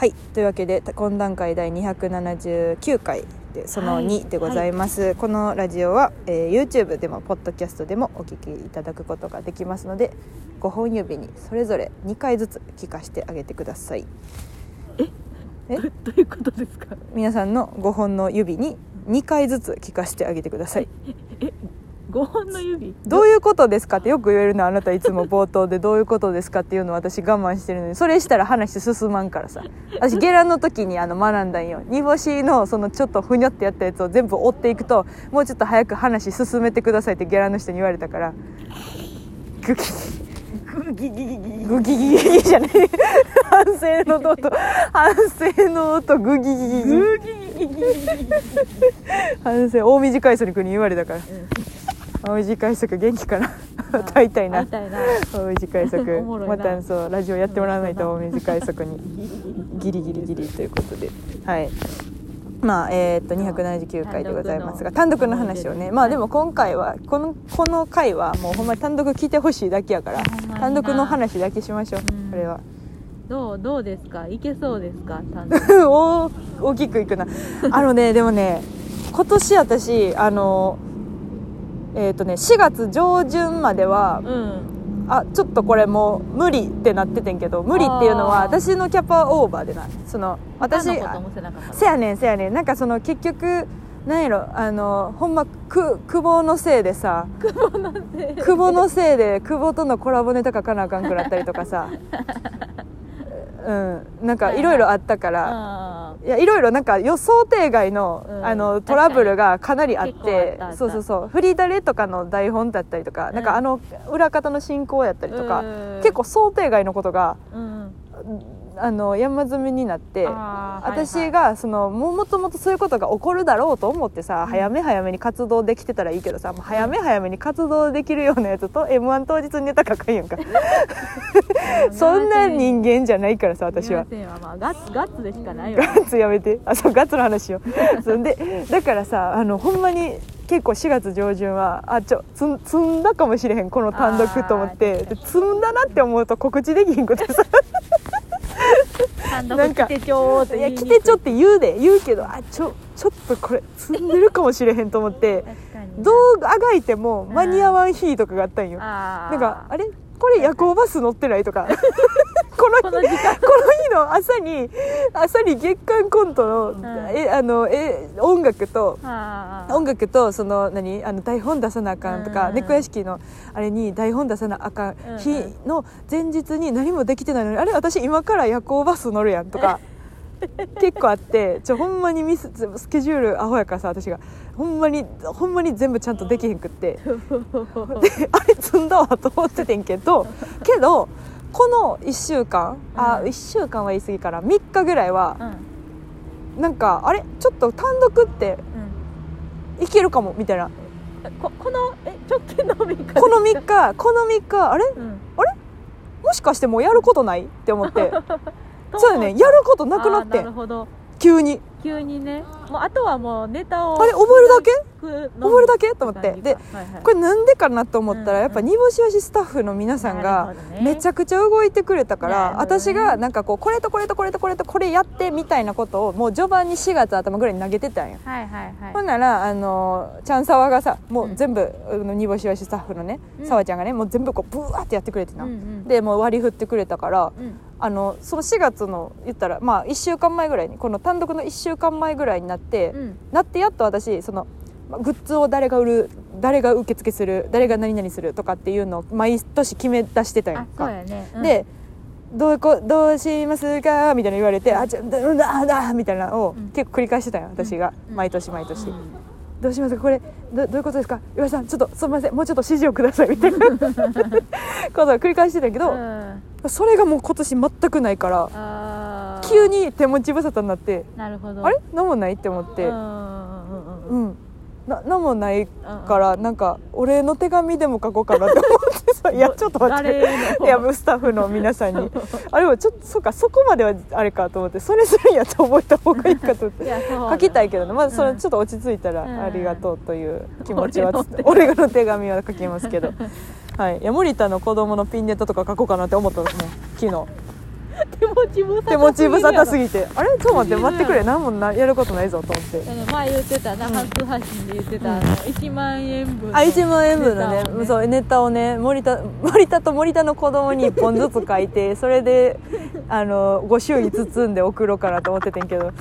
はい。というわけで懇談会第279回でそのはい。2でございます、このラジオは、えー YouTube でもポッドキャストでもお聞きいただくことができますので5本指にそれぞれ2回ずつ聞かせてあげてください。え？どどういうことですか？皆さんの5本の指に2回ずつ聞かせてあげてください5本の指どういうことですかってよく言えるの。あなたいつも冒頭でどういうことですかっていうのを私我慢してるのに。それしたら話進まんからさ。私ゲラの時にあの学んだんよ煮干しのそのちょっとふにょってやったやつを全部追っていくともうちょっと早く話進めてくださいってゲラの人に言われたから。グキグギギギギグギギギギじゃない反省の音反省の音グギギギギグギギギギ反省大短いそに君に言われたから大短い速元気かな？会いたいな。会いたいな大短い速おもろいな。またそうラジオやってもらわないと大短い速に ギリギリギリということで。はい。まあえーっと279回でございますが単独の。話をね。まあでも今回はこのこの回はもうほんまに単独聞いてほしいだけやから単独の話だけしましょううん。これは。どうどうですか？いけそうですか？単独。大大きくいくな。あのねでもね今年私あのえーっとね4月上旬まではうん。あちょっとこれもう無理ってなっててんけど無理っていうのは私のキャパオーバーでなその私せやねんせやねん。なんかその結局なんやろあのほんまく久保のせいでさ久保のせい。久保のせいで久保とのコラボネタ書かなあかんくなったりとかさ うん。なんかいろいろあったから。あいやいろいろなんか予想定外の,、うん。あのトラブルがかなりあってそうそうそう。フリーダレとかの台本だったりとか、なんかあの裏方の進行やったりとか、うん。結構想定外のことがーうんあの山積みになって私がそのももともとそういうことが起こるだろうと思ってさ、うん。早め早めに活動できてたらいいけどさもう早め早めに活動できるようなやつと m 1当日にネタ書かんやんか。そんな人間じゃないからさ私は。まあガッツガッツでしかないよ。ガッツやめて。あそうガッツの話よ。そんでだからさあのほんまに結構4月上旬はあちょつん積んだかもしれへんこの単独と思って。積んだなって思うと告知できひんことさ単独なんか来てちょーっていや来てちょって言うで言うけどあちょちょっとこれ積んでるかもしれへんと思ってどうあがいても間に合わん日とかがあったんよ。なんかあれ？これ夜行バス乗ってないとかこの日この朝に朝に月間コントの,、ん。えあのえ音楽と音楽とその何あの台本出さなあかんとか、うん。猫屋敷のあれに台本出さなあかん日の前日に何もできてないのにあれ私今から夜行バス乗るやんとか結構あってちょほんまにミススケジュールアホやからさ私が。ほんまにほんまに全部ちゃんとできへんくって。であれ積んだわと思っててんけどけどこの1週間あうん。1週間は言い過ぎから3日ぐらいはうん。なんかあれ？ちょっと単独っていけるかもみたいな。うんここのえ直近の3日この3日この3日あれ？うん。もしかしてもうやることない？って思って。とそうよね。やることなくなって。なるほど急に。急にね。もうあとはもうネタをあれ覚えるだけ？け覚えるだけ？と思って。でこれなんでかなと思ったらうんやっぱ煮干しわしスタッフの皆さんがめちゃくちゃ動いてくれたから、ね。私がなんかこうこれとこれとこれとこれとこれやってみたいなことをもう序盤に4月頭ぐらいに投げてたんよ、はいはいはい。ほんならあのチャンサワがさもううん。全部、あの煮干しわしスタッフのねうん。さわ、ちゃんがねもう全部こうブワーってやってくれてな、うんうん。でもう割り振ってくれたからうんあのその4月の言ったらまあ1週間前ぐらいにこの単独の1週間前ぐらいになって、うん。なってやっと私そのまグッズを誰が売る誰が受付する誰が何々するとかっていうのを毎年決め出してたんやあんか。そうやね。うん。でどうこどうしますか？みたいな言われて、あちょだだだみたいなのをうん。結構繰り返してたんよ私が、うん。毎年毎年、うん。どうしますか？これどどういうことですか？岩井さんちょっとすみません。もうちょっと指示をくださいみたいな。ことを繰り返してたけど、うんそれがもう今年全くないから急に手持ち無沙汰になってなるほど。あれ？何もないって思って。うんうんうんうんうん。な何もないからなんかお礼の手紙でも書こうかなって思ってさいやちょっと待って。いやスタッフの皆さんに。あれはちょっとそうかそこまではあれかと思ってそれするんやと覚えた方がいいかと思って。書きたいけどね。まずそれうん。ちょっと落ち着いたらうん。ありがとうという気持ちはつ俺の手紙。俺の手紙は書きますけど はい。いや森田の子供のピンネタとか書こうかなって思ったのもう昨日。手持ち無手持ち無沙汰すぎぎて。あれ？ちょっと待って待ってくれ。何もなやることないぞと思って。前言ってたな、うん。初配信で言ってた、うん。あの1万円分のあ1万円分のねね。そうネタをね森田森田と森田の子供に1本ずつ書いてそれであのご祝儀包んで送ろうかなと思っててんけど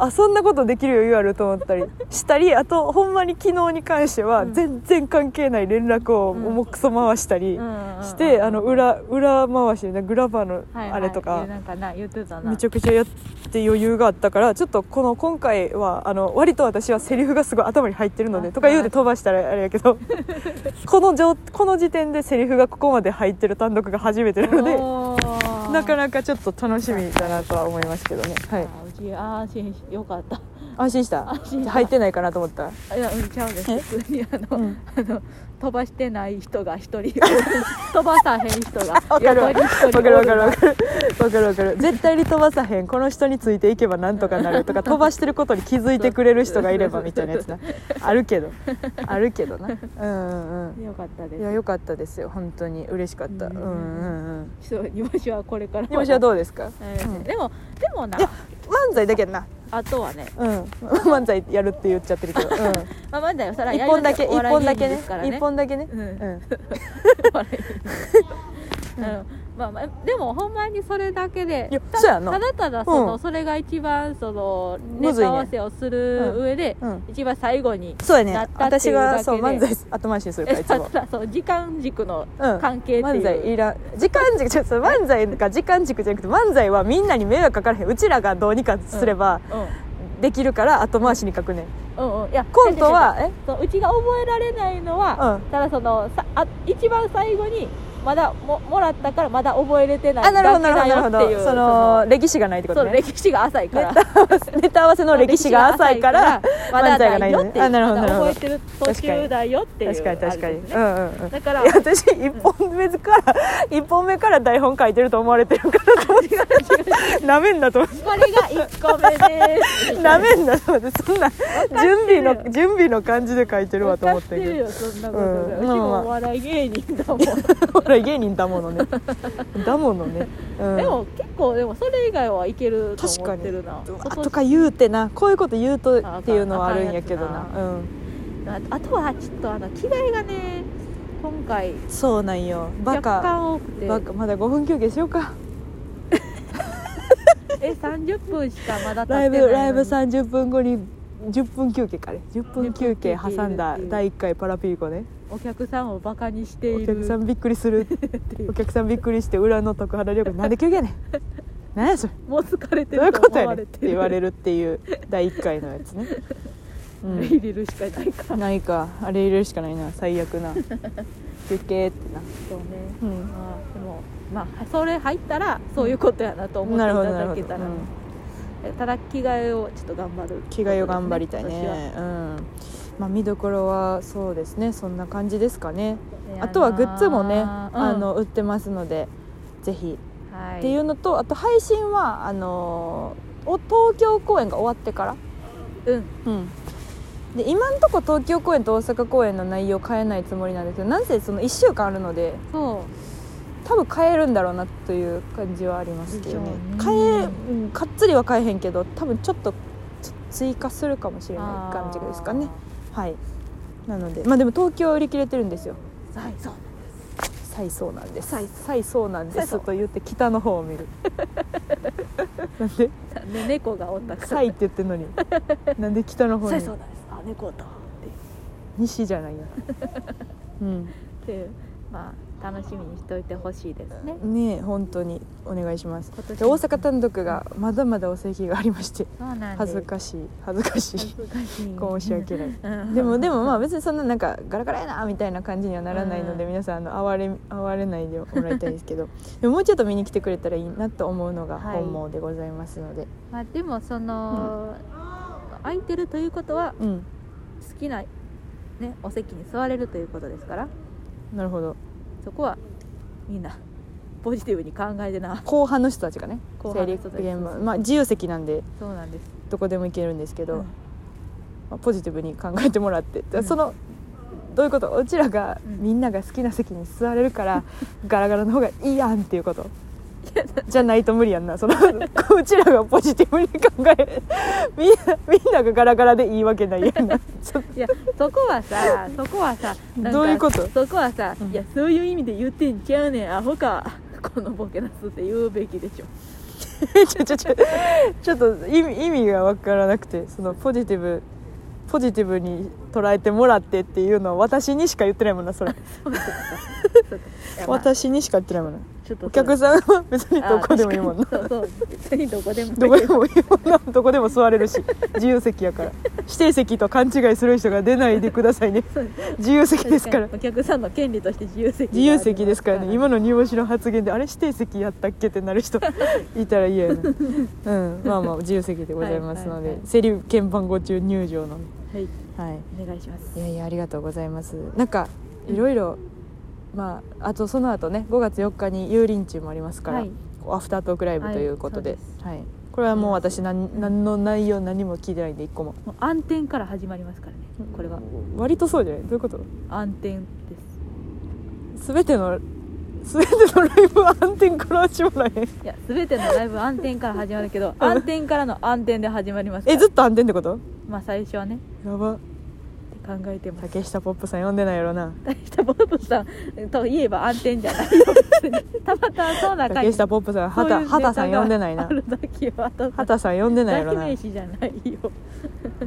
あそんなことできる余裕あると思ったり。したりあとほんまに昨日に関してはうん。全然関係ない連絡をうん重くそ回したりしてあの裏裏回しでねグラバーのあれとかめちゃくちゃやって余裕があったからちょっとこの今回はあの割と私はセリフがすごい頭に入ってるのであとか言うて飛ばしたらあれやけど この状この時点でセリフがここまで入ってる単独が初めてなのでなかなかちょっと楽しみだなとは思いますけどね、はい、あうち安心しよかった。安心した？安心した。入ってないかなと思った？いやうんちゃうですえ？普通にあの,、うん。あの飛ばしてない人が一人 飛ばさへん人が横に一人わかるわかるわおかる。わかるわかる。絶対に飛ばさへんこの人についていけばなんとかなるとか飛ばしてることに気づいてくれる人がいればみたいなやつな。あるけど。あるけどな。うんうんうん。よかったです。いや良かったですよ。本当に嬉しかった。ううんん。うんうんそう煮干しはこれから煮干しはどうですか？えーうん。でもでもな。いや漫才だけどな。あとはね、うん。漫才やるって言っちゃってるけど、うん、まあ、まだよそら一本だけ一本だけね。一本だけね。うん。うん。笑いうんまあまあでもほんまにそれだけで。ただただその、うん。それが一番そのネタ合わせをする上で、うん。一番最後にそうやね。私がそう漫才後回しにするからいつも。そう時間軸のうん。関係っていう、漫才いらん。時間軸ちょっと漫才が時間軸じゃなくて漫才はみんなに迷惑かからへん。うちらがどうにかすればうできるから後回しに書くねん。んうんうん。いやコントはえ？そううちが覚えられないのは、うん。ただそのさあ一番最後にまだももらったからまだ覚えれてないあなるほどなるほどなるほど。その歴史がないってことね。歴史が浅いから。ネタ合わせの歴史が浅いからまだ漫才がないよっていう。なるほどまだなるほど。覚えてる途中だよっていう確かに確かに。うん。うんうんだから私一本目から一本目から台本書いてると思われてるからと思ってなめんなと思って。これが1個目です。なめんなと思って。そんな準備の準備の感じで書いてるわと思ってるよそんなことうん。うちもお笑い芸人だもん 芸人だものね。だものね、うん、でも結構でもそれ以外はいけると確かに思ってるな。うわ今年とか言うてな。こういうこと言うとっていうのはあるんやけどな。うん。ああとはちょっとあの着替えがね今回そうなんよ。バ若カ干多くて。バカ。まだ5分休憩しようか。え30分しかまだ経ライってないのに。ブライブ30分後に10分休憩かね。10分休憩10分休憩挟んだ第1回パラピーコね。お客さんをバカにしておいる。客さんびっくりする。お客さんびっくりして裏の徳原涼子なんで休憩やねん。何やそれ。もう疲れてどういうること思われてて言われるっていう第1回のやつね、う入れるしかないか。ん、ないか。あれ入れるしかないな。最悪な。休憩ってな。そうね、うん。まあでもまあそれ入ったらそういうことやなと思っていなるほどたなるほど、うん。だけたら、えただ着替えをちょっと頑張る着替えを頑張りたいね。うん。まあ見どころはそうですね。そんな感じですかね。あとはグッズもね、うん。あの売ってますのでぜひ。はい、っていうのとあと配信はあのーお東京公演が終わってから？うん。うん。で今んとこ東京公演と大阪公演の内容変えないつもりなんですけどなんせその1週間あるので。そう多分変えるんだろうなという感じはありますけどね。でしょうね。変え、うんかっつりは変えへんけど多分ちょっと追加するかもしれない感じですかね。はい。なのでまあでも東京は売り切れてるんですよ。はいそう再そうなんです。再再そうなんです。と言って北の方を見る。なんで？で猫がおったからサイって言ってんのに。なんで北の方に？そうそうなんです。あ猫と。って。西じゃないや うん。でまあ楽しみにしておいてほしいですね。ねえ本当に。お願いします。大阪単独がまだまだお席がありまして恥ずかしい。恥ずかしい。申し訳ない。うん。でもでもまあ別にそんななんかガラガラやなみたいな感じにはならないのでうん。皆さんあの哀れ哀れないでもらいたいですけど。でももうちょっと見に来てくれたらいいなと思うのがはい本望でございますので、まあでもその、空いてるということはうん。好きなねお席に座れるということですから。なるほどそこはみんなポジティブに考えてな。後半の人たちがねまあ自由席なんでそうなんです。どこでも行けるんですけど、うん。まあ、ポジティブに考えてもらって、うん。そのどういうこと？うちらがうん。みんなが好きな席に座れるから ガラガラの方がいいやんっていうことじゃないと無理やんな。そのうちらがポジティブに考えみんなみんながガラガラでいいわけないやんな。そ いやそこはさそこはさどういうこと？そこはさ、うん。いやそういう意味で言ってんちゃうねん。アホかこのボケなすって言うべきでしょ。ちょちょちょちょっと意味意味が分からなくてそのポジティブポジティブに捉えてもらってっていうのは私にしか言ってないもんなそれ。私にしか言ってないもんなちょっと。お客さんは別にどこでもいいもんな。そうそう。別にどこでも。どこでもいいもんな。どこでも座れるし。自由席やから。指定席と勘違いする人が出ないでくださいね。自由席ですから。お客さんの権利として自由席自由席ですからね。今のの煮干しの発言であれ指定席やったっけってなる人 いたら嫌やな。うん。まあまあ自由席でございますのでセリフ鍵番号中入場の。はい。はい。お願いします。いやいやありがとうございます。なんかいろいろまああとその後ね5月4日に油林中もありますから、はい。アフタートークライブということで,、ははい。いこれはもう私何何の内容何も聞いてないんで一個も。暗転から始まりますからねこれは。割とそうじゃない？どういうこと？暗転です。全ての全てのライブは暗転から始まらへん。いや全てのライブ暗転から始まるけど 暗転からの暗転で始まりますえずっと暗転ってこと？まあ最初はね。やば考えてます竹下ポップさん呼んでないやろな。大したボブさんといえば暗転じゃない。よたまたまそうな感竹じ下ポップさんそういう畑畑さん呼んでないな。あるだけよあと畑さん呼んでないやろな。代名詞じゃないよ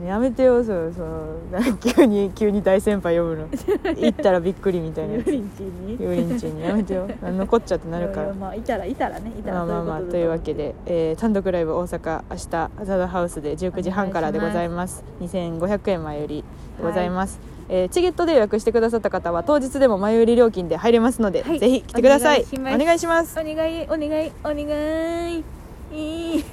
やめてよそうそう。なんか急に急に大先輩呼ぶの。行ったらびっくりみたいなやつ。油林地に。油林中にやめてよ 何のこっちゃってなるから。いやいやまあいたらいたらねいたらまあまあまあとというわけで、えー単独ライブ大阪明日ザザハウスで19時半からでございます。2500円前よりでございます、えーチケットで予約してくださった方は当日でも前売り料金で入れますので、はい。ぜひ来てください。お願いします。お願いします。お願いお願いお願い。いい